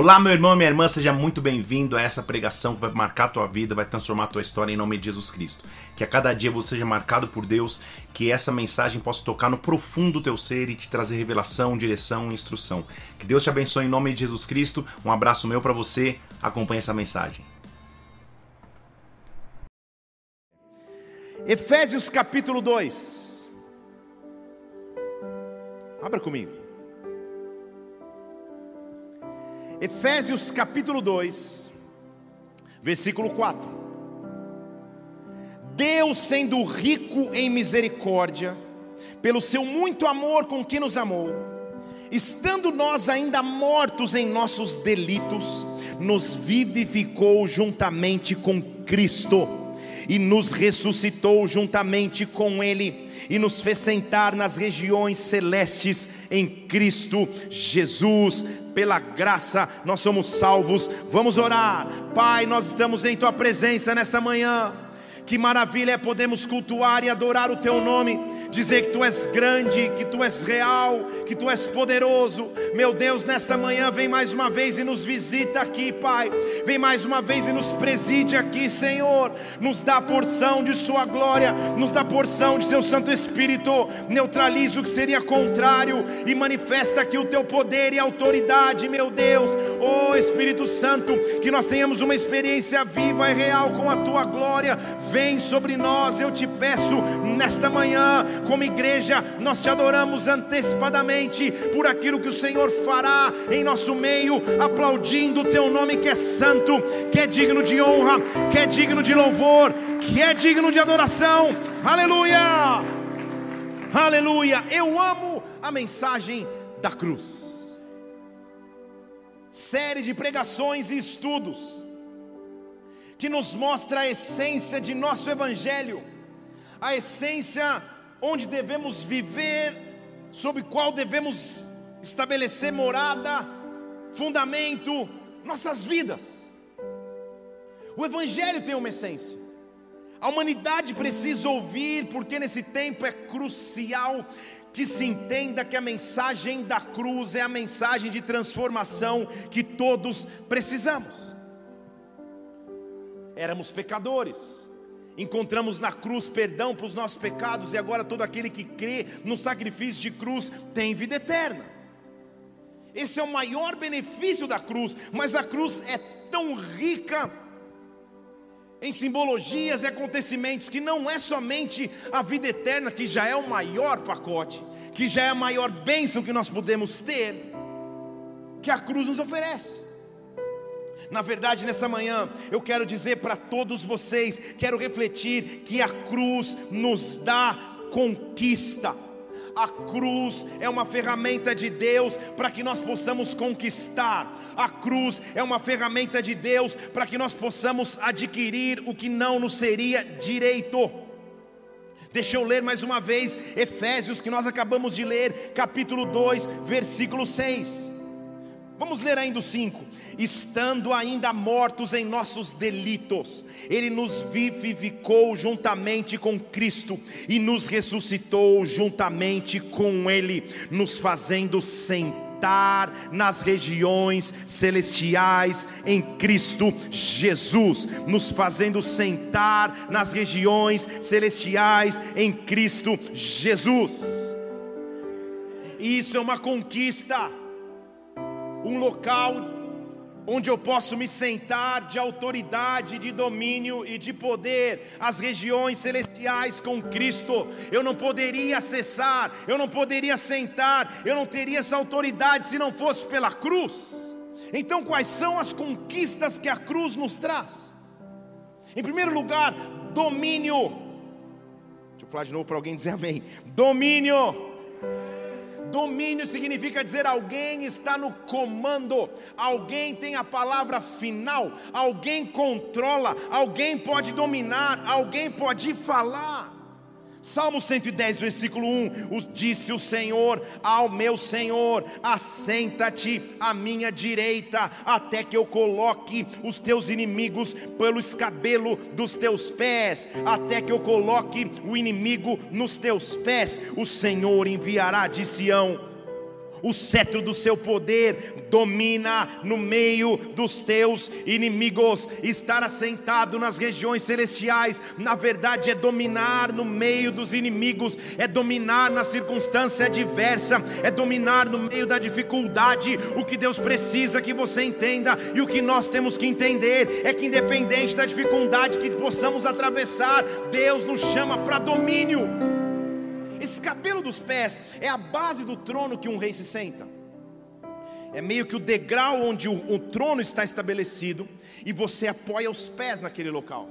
Olá, meu irmão e minha irmã, seja muito bem-vindo a essa pregação que vai marcar a tua vida, vai transformar a tua história em nome de Jesus Cristo. Que a cada dia você seja marcado por Deus, que essa mensagem possa tocar no profundo do teu ser e te trazer revelação, direção e instrução. Que Deus te abençoe em nome de Jesus Cristo. Um abraço meu para você. Acompanhe essa mensagem. Efésios capítulo 2. Abra comigo. Efésios capítulo 2, versículo 4. Deus, sendo rico em misericórdia, pelo seu muito amor com que nos amou, estando nós ainda mortos em nossos delitos, nos vivificou juntamente com Cristo e nos ressuscitou juntamente com Ele e nos fez sentar nas regiões celestes em Cristo Jesus. Pela graça nós somos salvos. Vamos orar. Pai, nós estamos em tua presença nesta manhã. Que maravilha é podermos cultuar e adorar o teu nome dizer que tu és grande, que tu és real, que tu és poderoso. Meu Deus, nesta manhã vem mais uma vez e nos visita aqui, Pai. Vem mais uma vez e nos preside aqui, Senhor. Nos dá porção de Sua glória, nos dá porção de Seu Santo Espírito. Neutraliza o que seria contrário e manifesta aqui o Teu poder e autoridade, meu Deus. Oh Espírito Santo, que nós tenhamos uma experiência viva e real com a Tua glória. Vem sobre nós, eu te peço nesta manhã como igreja, nós te adoramos antecipadamente por aquilo que o Senhor fará em nosso meio, aplaudindo o teu nome que é santo, que é digno de honra, que é digno de louvor, que é digno de adoração. Aleluia! Aleluia! Eu amo a mensagem da cruz. Série de pregações e estudos que nos mostra a essência de nosso evangelho, a essência onde devemos viver, sobre qual devemos estabelecer morada, fundamento, nossas vidas. O Evangelho tem uma essência. A humanidade precisa ouvir, porque nesse tempo é crucial que se entenda que a mensagem da cruz é a mensagem de transformação que todos precisamos. Éramos pecadores, encontramos na cruz perdão para os nossos pecados, e agora todo aquele que crê no sacrifício de cruz tem vida eterna. Esse é o maior benefício da cruz, mas a cruz é tão rica em simbologias e acontecimentos que não é somente a vida eterna, que já é o maior pacote, que já é a maior bênção que nós podemos ter, que a cruz nos oferece. Na verdade, nessa manhã, eu quero dizer para todos vocês, quero refletir que a cruz nos dá conquista. A cruz é uma ferramenta de Deus para que nós possamos conquistar. A cruz é uma ferramenta de Deus para que nós possamos adquirir o que não nos seria direito. Deixa eu ler mais uma vez Efésios, que nós acabamos de ler, capítulo 2, versículo 6. Vamos ler ainda o 5 estando ainda mortos em nossos delitos, Ele nos vivificou juntamente com Cristo e nos ressuscitou juntamente com Ele, nos fazendo sentar nas regiões celestiais em Cristo Jesus, nos fazendo sentar nas regiões celestiais em Cristo Jesus. Isso é uma conquista, um local onde eu posso me sentar de autoridade, de domínio e de poder, as regiões celestiais com Cristo. Eu não poderia acessar, eu não poderia sentar, eu não teria essa autoridade se não fosse pela cruz. Então, quais são as conquistas que a cruz nos traz? Em primeiro lugar, domínio. Deixa eu falar de novo para alguém dizer amém. Domínio. Domínio significa dizer alguém está no comando, alguém tem a palavra final, alguém controla, alguém pode dominar, alguém pode falar. Salmo 110, versículo 1: Disse o Senhor ao meu Senhor: Assenta-te à minha direita, até que eu coloque os teus inimigos pelo escabelo dos teus pés, até que eu coloque o inimigo nos teus pés. O Senhor enviará de Sião o cetro do seu poder domina no meio dos teus inimigos. Estar assentado nas regiões celestiais, na verdade, é dominar no meio dos inimigos, é dominar na circunstância adversa, é dominar no meio da dificuldade. O que Deus precisa que você entenda e o que nós temos que entender é que, independente da dificuldade que possamos atravessar, Deus nos chama para domínio. Esse cabelo dos pés é a base do trono que um rei se senta. É meio que o degrau onde o, o trono está estabelecido e você apoia os pés naquele local.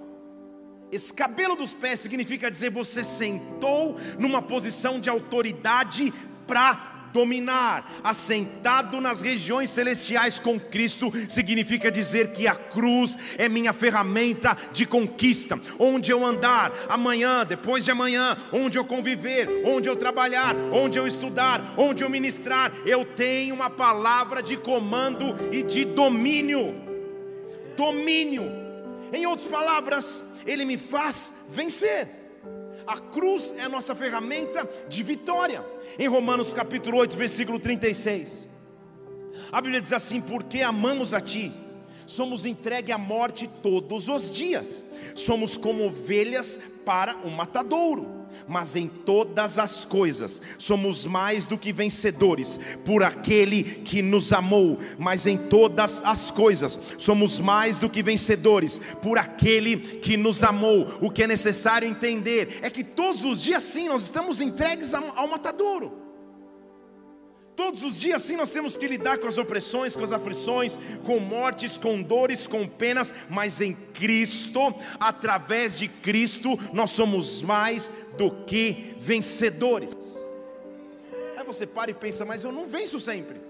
Esse cabelo dos pés significa dizer você sentou numa posição de autoridade para dominar, assentado nas regiões celestiais com Cristo, significa dizer que a cruz é minha ferramenta de conquista. Onde eu andar, amanhã, depois de amanhã, onde eu conviver, onde eu trabalhar, onde eu estudar, onde eu ministrar, eu tenho uma palavra de comando e de domínio. Domínio. Em outras palavras, ele me faz vencer. A cruz é a nossa ferramenta de vitória. Em Romanos capítulo 8, versículo 36. A Bíblia diz assim: Porque amamos a Ti, somos entregue à morte todos os dias, somos como ovelhas para o matadouro mas em todas as coisas somos mais do que vencedores por aquele que nos amou, mas em todas as coisas somos mais do que vencedores por aquele que nos amou. O que é necessário entender é que todos os dias sim nós estamos entregues ao matadouro. Todos os dias, sim, nós temos que lidar com as opressões, com as aflições, com mortes, com dores, com penas, mas em Cristo, através de Cristo, nós somos mais do que vencedores. Aí você para e pensa, mas eu não venço sempre.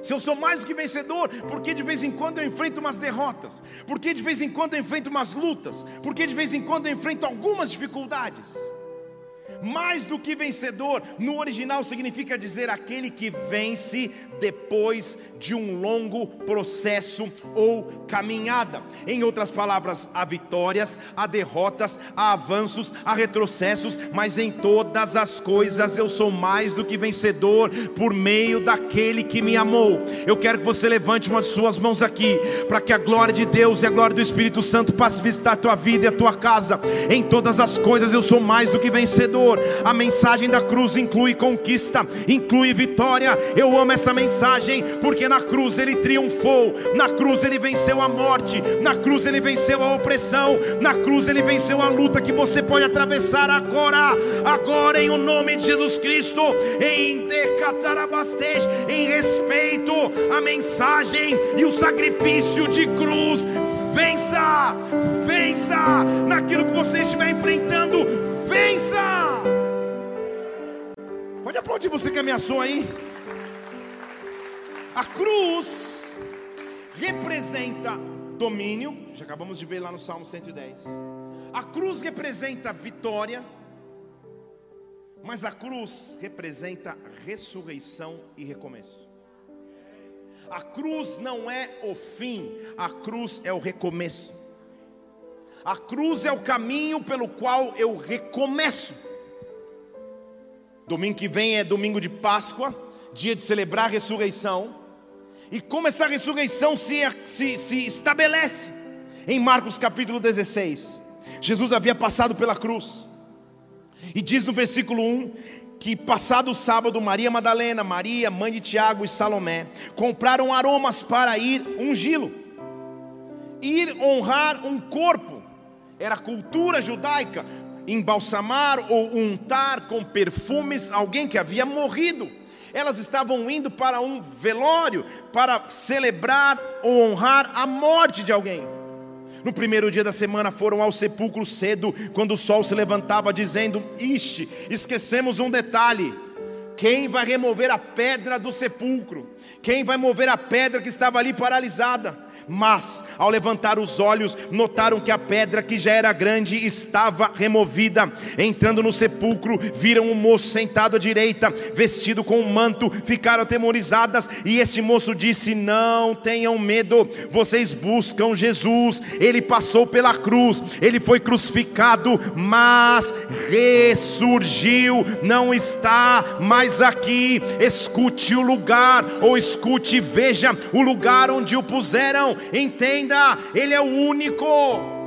Se eu sou mais do que vencedor, porque de vez em quando eu enfrento umas derrotas? Porque de vez em quando eu enfrento umas lutas? Porque de vez em quando eu enfrento algumas dificuldades? Mais do que vencedor, no original significa dizer aquele que vence depois de um longo processo ou caminhada. Em outras palavras, há vitórias, há derrotas, há avanços, há retrocessos, mas em todas as coisas eu sou mais do que vencedor por meio daquele que me amou. Eu quero que você levante uma de suas mãos aqui, para que a glória de Deus e a glória do Espírito Santo passe a visitar a tua vida e a tua casa. Em todas as coisas eu sou mais do que vencedor Senhor. A mensagem da cruz inclui conquista, inclui vitória. Eu amo essa mensagem porque na cruz ele triunfou, na cruz ele venceu a morte, na cruz ele venceu a opressão, na cruz ele venceu a luta que você pode atravessar agora, agora em o nome de Jesus Cristo, em Decatarabastej, em respeito à mensagem e o sacrifício de cruz. Vença, vença naquilo que você estiver enfrentando vença. Pode aplaudir você que ameaçou aí. A cruz representa domínio, já acabamos de ver lá no Salmo 110. A cruz representa vitória, mas a cruz representa ressurreição e recomeço. A cruz não é o fim, a cruz é o recomeço. A cruz é o caminho pelo qual eu recomeço. Domingo que vem é domingo de Páscoa, dia de celebrar a ressurreição. E como essa ressurreição se, se, se estabelece? Em Marcos capítulo 16, Jesus havia passado pela cruz, e diz no versículo 1 que passado o sábado, Maria Madalena, Maria, mãe de Tiago e Salomé, compraram aromas para ir ungí-lo, ir honrar um corpo era cultura judaica embalsamar ou untar com perfumes alguém que havia morrido. Elas estavam indo para um velório para celebrar ou honrar a morte de alguém. No primeiro dia da semana foram ao sepulcro cedo, quando o sol se levantava, dizendo: Ixi, esquecemos um detalhe. Quem vai remover a pedra do sepulcro? Quem vai mover a pedra que estava ali paralisada? Mas, ao levantar os olhos, notaram que a pedra que já era grande estava removida. Entrando no sepulcro, viram um moço sentado à direita, vestido com um manto, ficaram atemorizadas. E este moço disse: Não tenham medo, vocês buscam Jesus. Ele passou pela cruz, ele foi crucificado, mas ressurgiu, não está mais aqui. Escute o lugar, ou escute, veja o lugar onde o puseram entenda, Ele é o único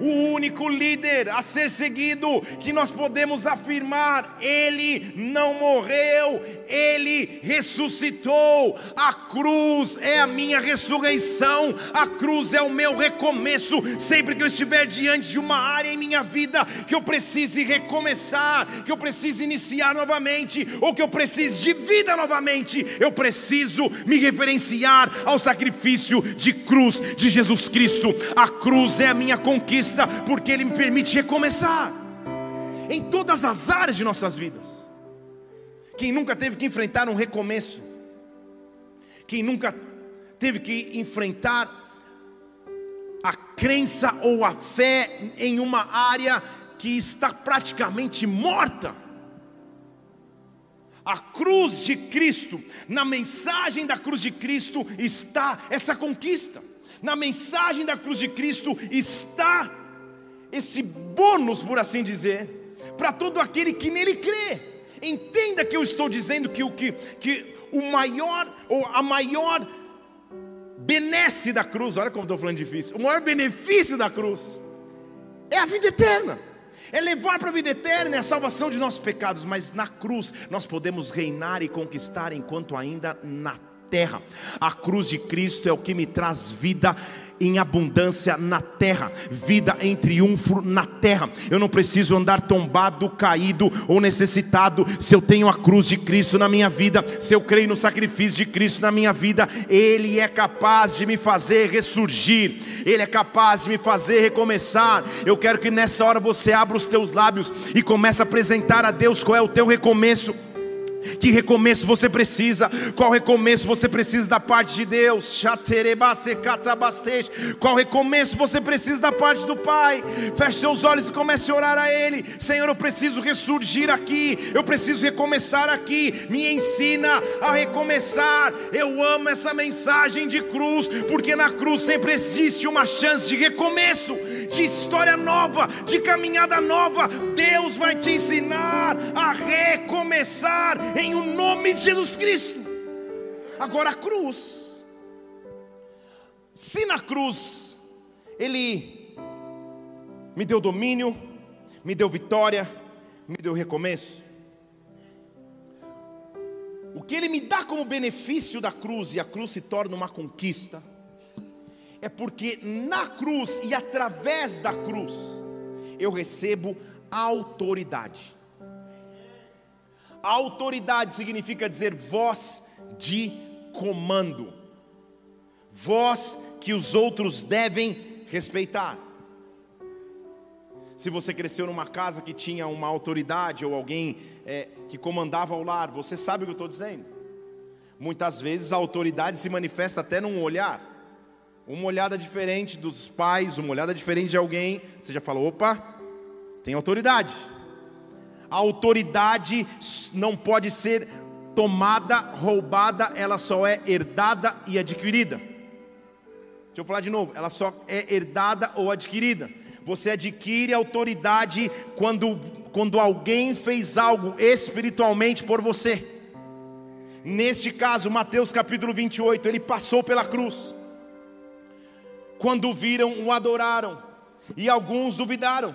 o único líder a ser seguido, que nós podemos afirmar: Ele não morreu, Ele ressuscitou. A cruz é a minha ressurreição, a cruz é o meu recomeço. Sempre que eu estiver diante de uma área em minha vida que eu precise recomeçar, que eu precise iniciar novamente, ou que eu precise de vida novamente, eu preciso me referenciar ao sacrifício de cruz de Jesus Cristo. A cruz é a minha conquista porque Ele me permite recomeçar em todas as áreas de nossas vidas. Quem nunca teve que enfrentar um recomeço, quem nunca teve que enfrentar a crença ou a fé em uma área que está praticamente morta. A cruz de Cristo, na mensagem da cruz de Cristo está essa conquista. Na mensagem da cruz de Cristo está esse bônus, por assim dizer, para todo aquele que nele crê. Entenda que eu estou dizendo que o que, que o maior ou a maior benesse da cruz, olha como estou falando difícil, o maior benefício da cruz é a vida eterna. É levar para a vida eterna é a salvação de nossos pecados, mas na cruz nós podemos reinar e conquistar enquanto ainda na terra. A cruz de Cristo é o que me traz vida em abundância na terra, vida em triunfo na terra. Eu não preciso andar tombado, caído ou necessitado. Se eu tenho a cruz de Cristo na minha vida, se eu creio no sacrifício de Cristo na minha vida, Ele é capaz de me fazer ressurgir, Ele é capaz de me fazer recomeçar. Eu quero que nessa hora você abra os teus lábios e comece a apresentar a Deus qual é o teu recomeço. Que recomeço você precisa? Qual recomeço você precisa da parte de Deus? Qual recomeço você precisa da parte do Pai? Feche seus olhos e comece a orar a Ele. Senhor, eu preciso ressurgir aqui. Eu preciso recomeçar aqui. Me ensina a recomeçar. Eu amo essa mensagem de cruz, porque na cruz sempre existe uma chance de recomeço, de história nova, de caminhada nova. Deus vai te ensinar a recomeçar em o nome de Jesus Cristo. Agora a cruz, se na cruz Ele me deu domínio, me deu vitória, me deu recomeço, o que Ele me dá como benefício da cruz, e a cruz se torna uma conquista, é porque na cruz e através da cruz eu recebo autoridade. Autoridade significa dizer voz de comando, voz que os outros devem respeitar. Se você cresceu numa casa que tinha uma autoridade ou alguém é, que comandava o lar, você sabe o que eu estou dizendo. Muitas vezes a autoridade se manifesta até num olhar, uma olhada diferente dos pais, uma olhada diferente de alguém. Você já falou, opa, tem autoridade. A autoridade não pode ser tomada, roubada, ela só é herdada e adquirida. Deixa eu falar de novo, ela só é herdada ou adquirida. Você adquire autoridade quando, quando alguém fez algo espiritualmente por você. Neste caso, Mateus capítulo 28, ele passou pela cruz. Quando viram, o adoraram, e alguns duvidaram.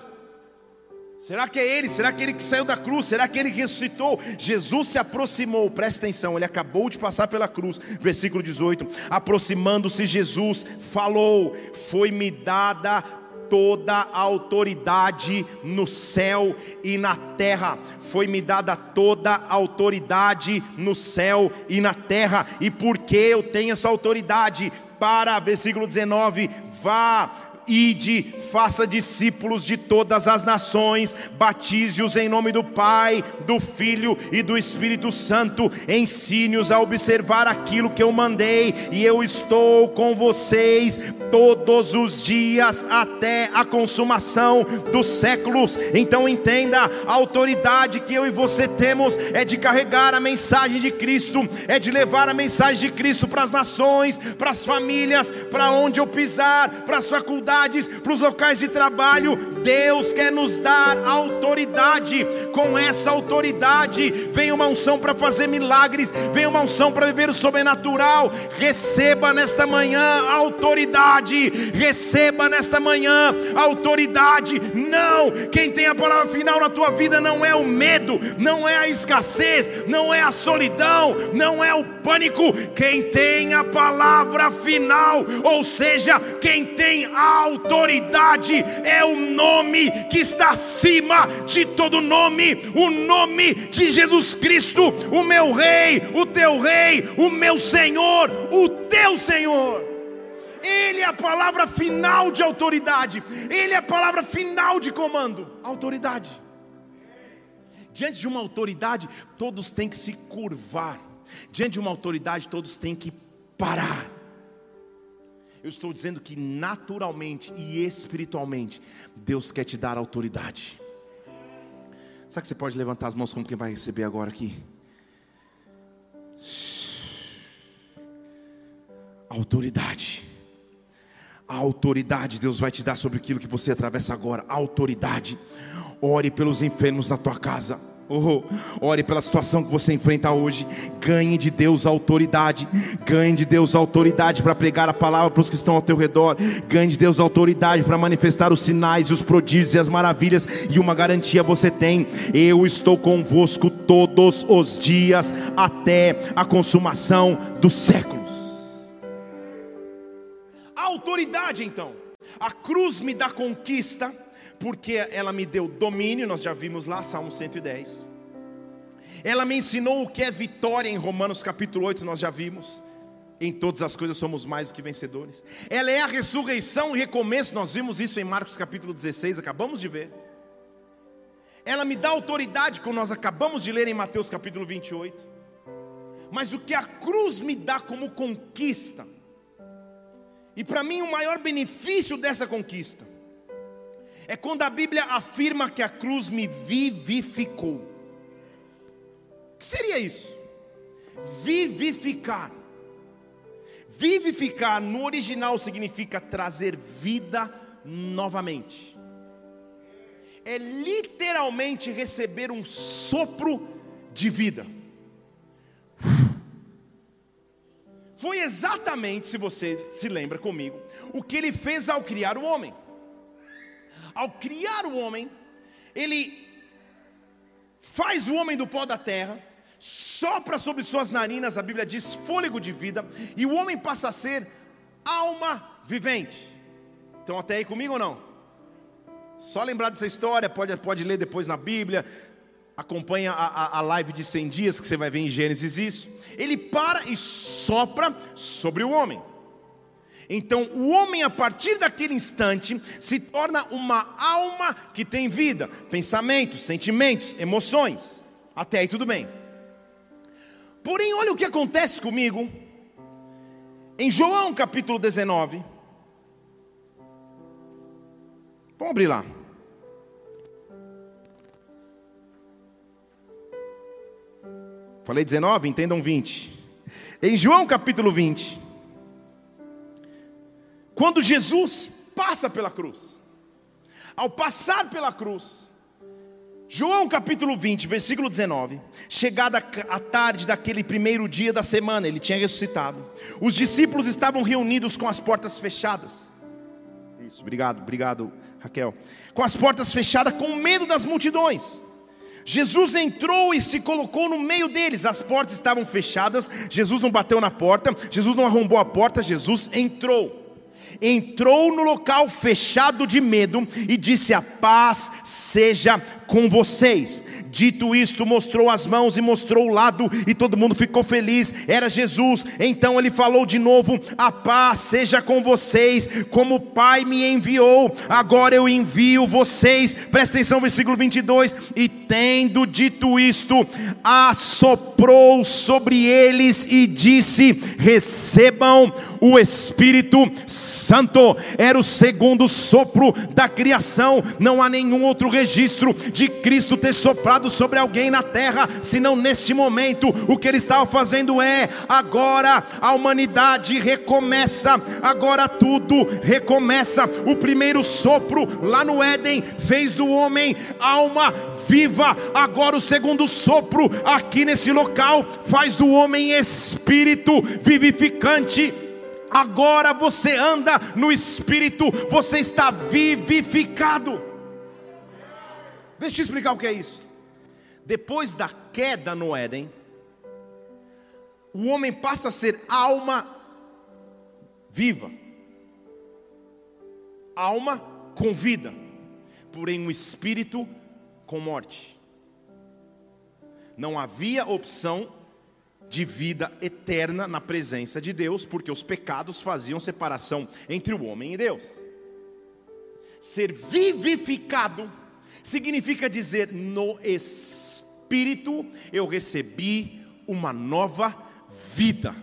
Será que é ele? Será que é ele que saiu da cruz? Será que é ele ressuscitou? Jesus se aproximou, presta atenção, ele acabou de passar pela cruz, versículo 18. Aproximando-se, Jesus falou: Foi-me dada toda a autoridade no céu e na terra. Foi-me dada toda a autoridade no céu e na terra. E porque eu tenho essa autoridade? Para, versículo 19: vá Ide, faça discípulos de todas as nações, batize-os em nome do Pai, do Filho e do Espírito Santo, ensine-os a observar aquilo que eu mandei, e eu estou com vocês todos os dias até a consumação dos séculos. Então entenda: a autoridade que eu e você temos é de carregar a mensagem de Cristo, é de levar a mensagem de Cristo para as nações, para as famílias, para onde eu pisar, para as faculdades, para os locais de trabalho. Deus quer nos dar autoridade. Com essa autoridade vem uma unção para fazer milagres, vem uma unção para viver o sobrenatural. Receba nesta manhã autoridade. Receba nesta manhã autoridade. Não, quem tem a palavra final na tua vida não é o medo, não é a escassez, não é a solidão, não é o pânico. Quem tem a palavra final, ou seja, quem tem a autoridade é o nome que está acima de todo nome, o nome de Jesus Cristo, o meu Rei, o teu Rei, o meu Senhor, o teu Senhor. Ele é a palavra final de autoridade, Ele é a palavra final de comando. Autoridade. Diante de uma autoridade, todos têm que se curvar. Diante de uma autoridade, todos têm que parar. Eu estou dizendo que naturalmente e espiritualmente, Deus quer te dar autoridade. Sabe que você pode levantar as mãos como quem vai receber agora aqui? Autoridade. A autoridade Deus vai te dar sobre aquilo que você atravessa agora. Autoridade. Ore pelos enfermos na tua casa. Oh, ore pela situação que você enfrenta hoje. Ganhe de Deus a autoridade. Ganhe de Deus a autoridade para pregar a palavra para os que estão ao teu redor. Ganhe de Deus a autoridade para manifestar os sinais, os prodígios e as maravilhas. E uma garantia você tem: eu estou convosco todos os dias até a consumação dos séculos. Autoridade, então. A cruz me dá conquista porque ela me deu domínio, nós já vimos lá, Salmo 110. Ela me ensinou o que é vitória em Romanos capítulo 8, nós já vimos. Em todas as coisas somos mais do que vencedores. Ela é a ressurreição e recomeço, nós vimos isso em Marcos capítulo 16, acabamos de ver. Ela me dá autoridade, como nós acabamos de ler em Mateus capítulo 28. Mas o que a cruz me dá como conquista, e para mim o maior benefício dessa conquista, é quando a Bíblia afirma que a cruz me vivificou. O que seria isso? Vivificar. Vivificar no original significa trazer vida novamente. É literalmente receber um sopro de vida. Foi exatamente, se você se lembra comigo, o que ele fez ao criar o homem ao criar o homem, ele faz o homem do pó da terra, sopra sobre suas narinas, a Bíblia diz fôlego de vida, e o homem passa a ser alma vivente. Estão até aí comigo ou não? Só lembrar dessa história, pode, pode ler depois na Bíblia, acompanha a, a, a live de 100 dias, que você vai ver em Gênesis isso. Ele para e sopra sobre o homem. Então, o homem, a partir daquele instante, se torna uma alma que tem vida, pensamentos, sentimentos, emoções. Até aí tudo bem. Porém, olha o que acontece comigo. Em João capítulo 19. Vamos abrir lá. Falei 19, entendam 20. Em João capítulo 20. Quando Jesus passa pela cruz, ao passar pela cruz, João capítulo 20, versículo 19. Chegada a tarde daquele primeiro dia da semana, ele tinha ressuscitado. Os discípulos estavam reunidos com as portas fechadas. Isso, obrigado, obrigado, Raquel. Com as portas fechadas, com medo das multidões. Jesus entrou e se colocou no meio deles. As portas estavam fechadas. Jesus não bateu na porta. Jesus não arrombou a porta. Jesus entrou entrou no local fechado de medo e disse: A paz seja com vocês. Dito isto, mostrou as mãos e mostrou o lado, e todo mundo ficou feliz. Era Jesus. Então ele falou de novo: A paz seja com vocês, como o Pai me enviou. Agora eu envio vocês. Presta atenção, versículo 22. E tendo dito isto, assoprou sobre eles e disse: Recebam o Espírito Santo. Era o segundo sopro da criação. Não há nenhum outro registro de Cristo ter soprado sobre alguém na terra, senão neste momento. O que ele estava fazendo é: agora a humanidade recomeça, agora tudo recomeça. O primeiro sopro lá no Éden fez do homem alma viva. Agora o segundo sopro aqui nesse local faz do homem espírito vivificante agora você anda no Espírito, você está vivificado. Deixa eu explicar o que é isso. Depois da queda no Éden, o homem passa a ser alma viva, alma com vida, porém um espírito com morte. Não havia opção de vida eterna na presença de Deus, porque os pecados faziam separação entre o homem e Deus. Ser vivificado significa dizer: no espírito eu recebi uma nova vida.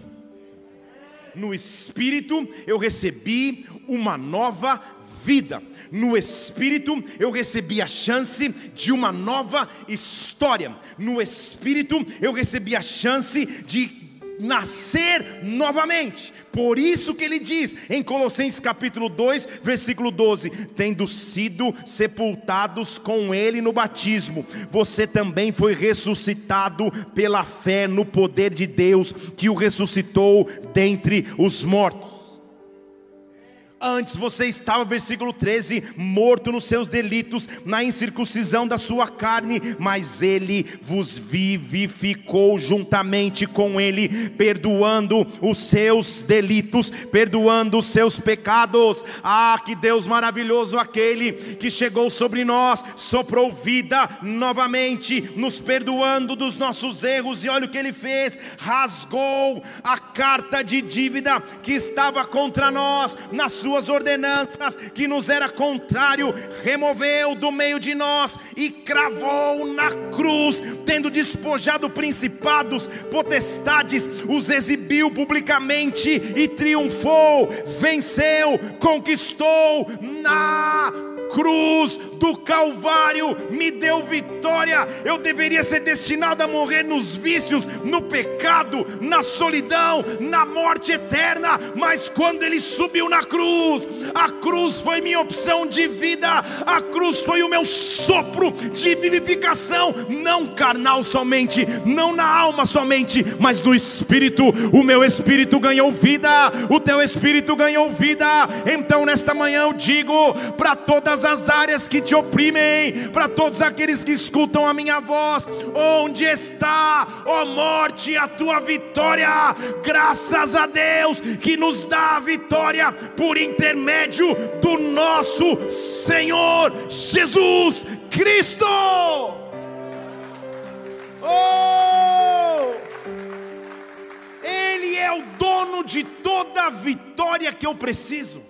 No espírito eu recebi uma nova vida. No Espírito eu recebi a chance de uma nova história. No Espírito eu recebi a chance de nascer novamente. Por isso que ele diz em Colossenses capítulo 2, versículo 12: tendo sido sepultados com ele no batismo, você também foi ressuscitado pela fé no poder de Deus que o ressuscitou dentre os mortos. Antes você estava, versículo 13, morto nos seus delitos, na incircuncisão da sua carne, mas ele vos vivificou juntamente com ele, perdoando os seus delitos, perdoando os seus pecados. Ah, que Deus maravilhoso aquele que chegou sobre nós, soprou vida novamente, nos perdoando dos nossos erros, e olha o que ele fez: rasgou a carta de dívida que estava contra nós na sua suas ordenanças, que nos era contrário, removeu do meio de nós e cravou na cruz, tendo despojado principados, potestades, os exibiu publicamente e triunfou, venceu, conquistou na cruz do Calvário me deu vitória. Eu deveria ser destinado a morrer nos vícios, no pecado, na solidão, na morte eterna, mas quando ele subiu na cruz, a cruz foi minha opção de vida, a cruz foi o meu sopro de vivificação, não carnal somente, não na alma somente, mas no espírito. O meu espírito ganhou vida, o teu espírito ganhou vida. Então nesta manhã eu digo para todas todas as áreas que te oprimem, para todos aqueles que escutam a minha voz. Onde está, ó morte, a tua vitória? Graças a Deus que nos dá a vitória por intermédio do nosso Senhor Jesus Cristo. Oh! Ele é o dono de toda a vitória que eu preciso.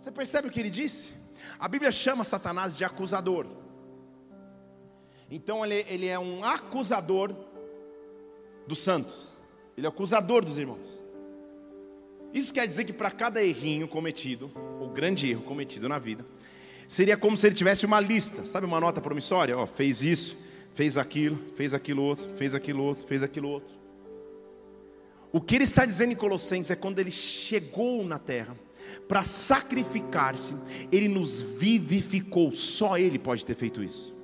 Você percebe o que ele disse? A Bíblia chama Satanás de acusador. Então ele, ele é um acusador dos santos. Ele é acusador dos irmãos. Isso quer dizer que para cada errinho cometido, ou grande erro cometido na vida, seria como se ele tivesse uma lista, sabe uma nota promissória? Ó, fez isso, fez aquilo, fez aquilo outro, fez aquilo outro, fez aquilo outro. O que ele está dizendo em Colossenses é quando ele chegou na terra, para sacrificar-se, ele nos vivificou, só ele pode ter feito isso.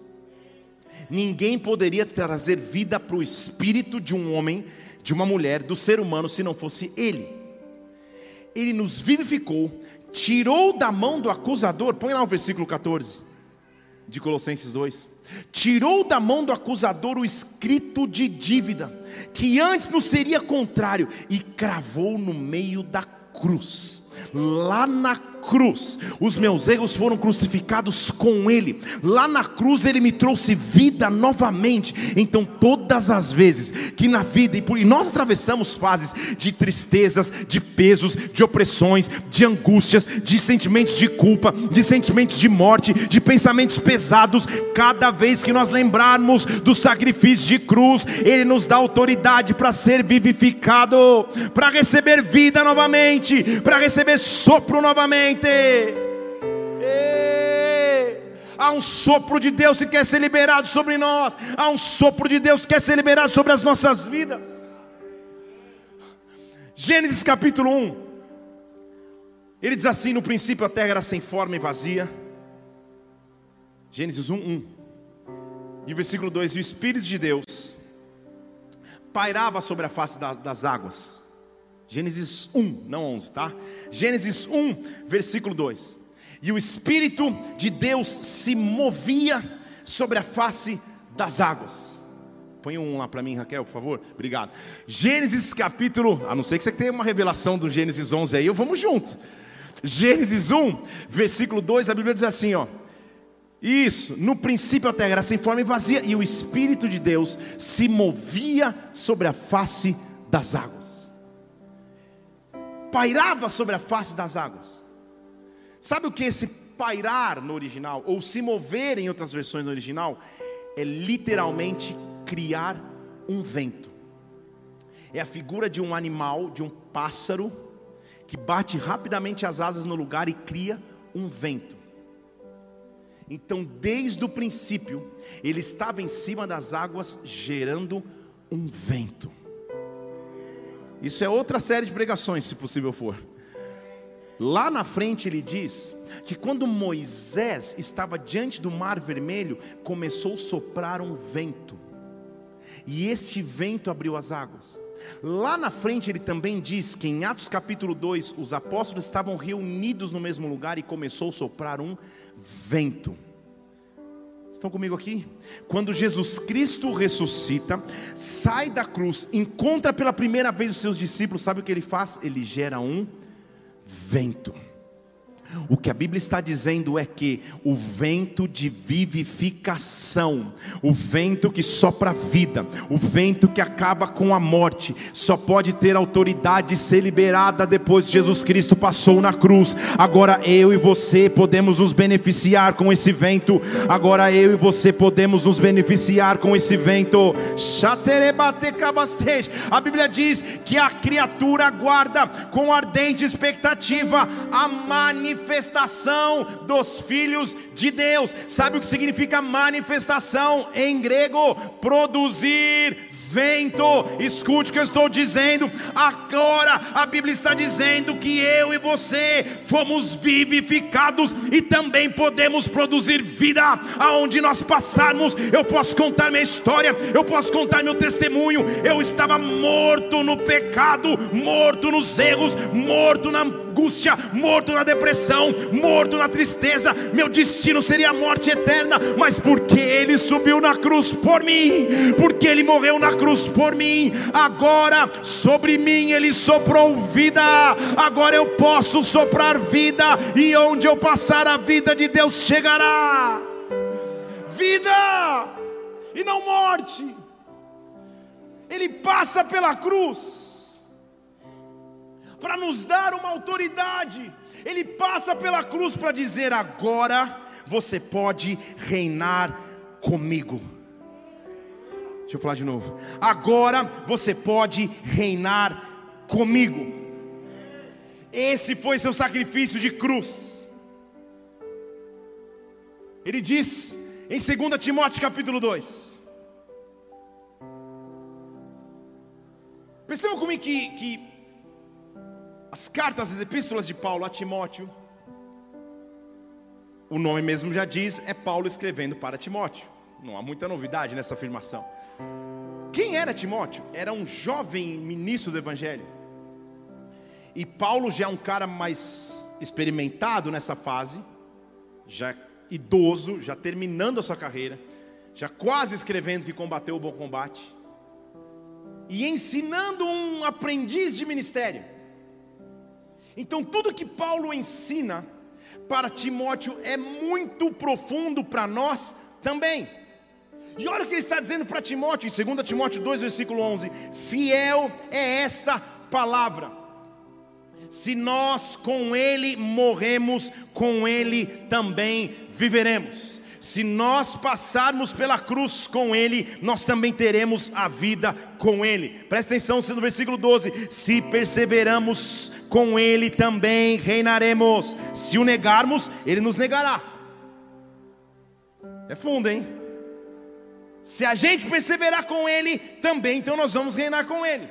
Ninguém poderia trazer vida para o espírito de um homem, de uma mulher, do ser humano, se não fosse ele. Ele nos vivificou, tirou da mão do acusador, põe lá o versículo 14 de Colossenses 2. Tirou da mão do acusador o escrito de dívida, que antes nos seria contrário, e cravou no meio da cruz lá na cruz, os meus erros foram crucificados com Ele. Lá na cruz Ele me trouxe vida novamente. Então, todas as vezes que na vida, e nós atravessamos fases de tristezas, de pesos, de opressões, de angústias, de sentimentos de culpa, de sentimentos de morte, de pensamentos pesados, cada vez que nós lembrarmos do sacrifício de cruz, Ele nos dá autoridade para ser vivificado, para receber vida novamente, para receber sopro novamente. Há um sopro de Deus que quer ser liberado sobre nós. Há um sopro de Deus que quer ser liberado sobre as nossas vidas. Gênesis capítulo 1. Ele diz assim: No princípio a terra era sem forma e vazia. Gênesis 1, 1. E o versículo 2: E o Espírito de Deus pairava sobre a face da, das águas. Gênesis 1, não 11, tá? Gênesis 1, versículo 2. E o Espírito de Deus se movia sobre a face das águas. Põe um lá para mim, Raquel, por favor. Obrigado. Gênesis capítulo, a não ser que você tenha uma revelação do Gênesis 11 aí, eu vamos junto. Gênesis 1, versículo 2, a Bíblia diz assim, ó: isso, no princípio a terra era sem forma e vazia, e o Espírito de Deus se movia sobre a face das águas pairava sobre a face das águas. Sabe o que esse pairar no original, ou se mover em outras versões no original? É literalmente criar um vento. É a figura de um animal, de um pássaro, que bate rapidamente as asas no lugar e cria um vento. Então, desde o princípio, ele estava em cima das águas, gerando um vento. Isso é outra série de pregações, se possível for. Lá na frente ele diz que quando Moisés estava diante do mar vermelho, começou a soprar um vento, e este vento abriu as águas. Lá na frente ele também diz que em Atos capítulo 2, os apóstolos estavam reunidos no mesmo lugar e começou a soprar um vento. Estão comigo aqui? Quando Jesus Cristo ressuscita, sai da cruz, encontra pela primeira vez os seus discípulos, sabe o que ele faz? Ele gera um vento. O que a Bíblia está dizendo é que o vento de vivificação, o vento que sopra a vida, o vento que acaba com a morte, só pode ter autoridade e ser liberada depois que Jesus Cristo passou na cruz. Agora eu e você podemos nos beneficiar com esse vento. Agora eu e você podemos nos beneficiar com esse vento. A Bíblia diz que a criatura aguarda com ardente expectativa a manifestação manifestação dos filhos de Deus. Sabe o que significa manifestação em grego? Produzir vento. Escute o que eu estou dizendo. Agora a Bíblia está dizendo que eu e você fomos vivificados e também podemos produzir vida aonde nós passarmos. Eu posso contar minha história, eu posso contar meu testemunho. Eu estava morto no pecado, morto nos erros, morto na angústia, morto na depressão, morto na tristeza. Meu destino seria a morte eterna, mas porque Ele subiu na cruz por mim, porque Ele morreu na cruz por mim, agora sobre mim Ele soprou vida. Agora eu posso soprar vida, e onde eu passar a vida de Deus chegará. Vida e não morte. Ele passa pela cruz para nos dar uma autoridade. Ele passa pela cruz para dizer: agora você pode reinar comigo. Deixa eu falar de novo. Agora você pode reinar comigo. Esse foi seu sacrifício de cruz. Ele diz em 2 Timóteo capítulo 2. Percebam comigo que, que as cartas, as epístolas de Paulo a Timóteo, o nome mesmo já diz, é Paulo escrevendo para Timóteo. Não há muita novidade nessa afirmação. Quem era Timóteo? Era um jovem ministro do Evangelho. E Paulo já é um cara mais experimentado nessa fase, já idoso, já terminando a sua carreira, já quase escrevendo que combateu o bom combate, e ensinando um aprendiz de ministério. Então, tudo que Paulo ensina para Timóteo é muito profundo para nós também. E olha o que ele está dizendo para Timóteo, em 2 Timóteo 2, versículo 11: Fiel é esta palavra. Se nós com ele morremos, com ele também viveremos. Se nós passarmos pela cruz com Ele, nós também teremos a vida com Ele. Presta atenção no versículo 12: Se perseveramos com Ele, também reinaremos. Se o negarmos, Ele nos negará. É fundo, hein? Se a gente perseverar com Ele, também então nós vamos reinar com Ele.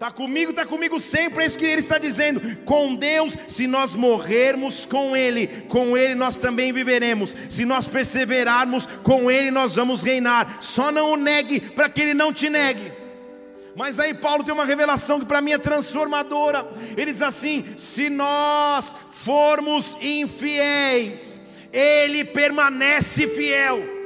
Está comigo, está comigo sempre, é isso que ele está dizendo. Com Deus, se nós morrermos com Ele, com Ele nós também viveremos. Se nós perseverarmos com Ele, nós vamos reinar. Só não o negue, para que Ele não te negue. Mas aí Paulo tem uma revelação que para mim é transformadora. Ele diz assim: se nós formos infiéis, Ele permanece fiel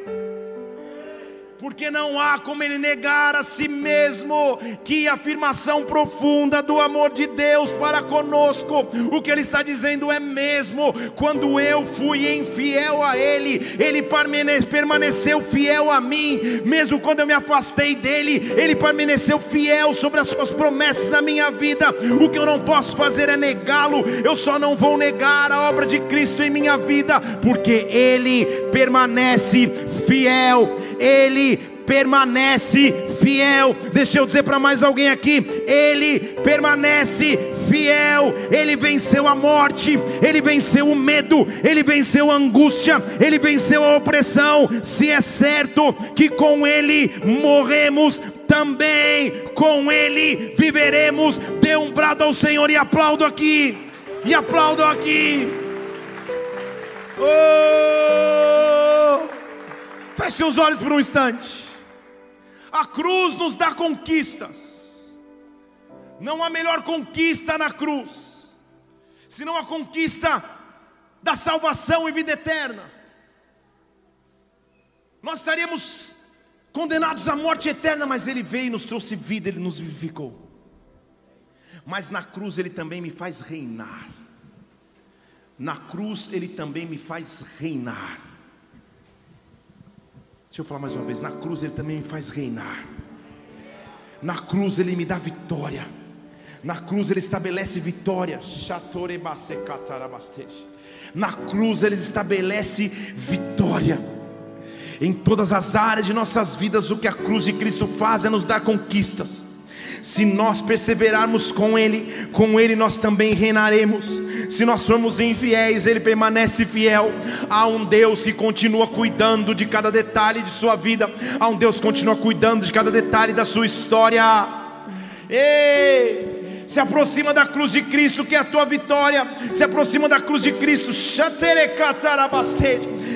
porque não há como ele negar a si mesmo. Que afirmação profunda do amor de Deus para conosco. O que ele está dizendo é mesmo: quando eu fui infiel a ele, ele permaneceu fiel a mim, mesmo quando eu me afastei dele, ele permaneceu fiel sobre as suas promessas na minha vida. O que eu não posso fazer é negá-lo, eu só não vou negar a obra de Cristo em minha vida, porque ele permanece fiel ele permanece fiel. Deixa eu dizer para mais alguém aqui: Ele permanece fiel. Ele venceu a morte, ele venceu o medo, ele venceu a angústia, ele venceu a opressão. Se é certo que com Ele morremos, também com Ele viveremos. Dê um brado ao Senhor e aplaudo aqui, e aplaudo aqui. Oh! Feche seus olhos por um instante. A cruz nos dá conquistas. Não há melhor conquista na cruz, senão a conquista da salvação e vida eterna. Nós estaríamos condenados à morte eterna, mas Ele veio e nos trouxe vida, Ele nos vivificou. Mas na cruz Ele também me faz reinar. Na cruz Ele também me faz reinar. Deixa eu falar mais uma vez: na cruz Ele também me faz reinar. Na cruz Ele me dá vitória. Na cruz Ele estabelece vitória. Na cruz Ele estabelece vitória. Em todas as áreas de nossas vidas, o que a cruz de Cristo faz é nos dar conquistas. Se nós perseverarmos com Ele, com Ele nós também reinaremos. Se nós formos infiéis, Ele permanece fiel. Há um Deus que continua cuidando de cada detalhe de sua vida. Há um Deus que continua cuidando de cada detalhe da sua história. Ei! Se aproxima da cruz de Cristo, que é a tua vitória. Se aproxima da cruz de Cristo,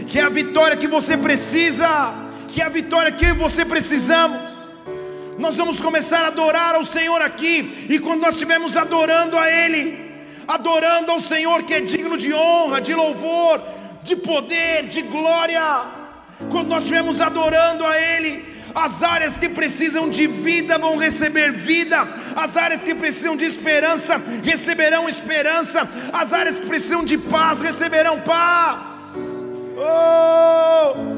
que é a vitória que você precisa, que é a vitória que eu e você precisamos nós vamos começar a adorar ao Senhor aqui, e quando nós estivermos adorando a Ele, adorando ao Senhor que é digno de honra, de louvor, de poder, de glória. Quando nós estivermos adorando a Ele, as áreas que precisam de vida vão receber vida, as áreas que precisam de esperança receberão esperança, as áreas que precisam de paz receberão paz. Oh!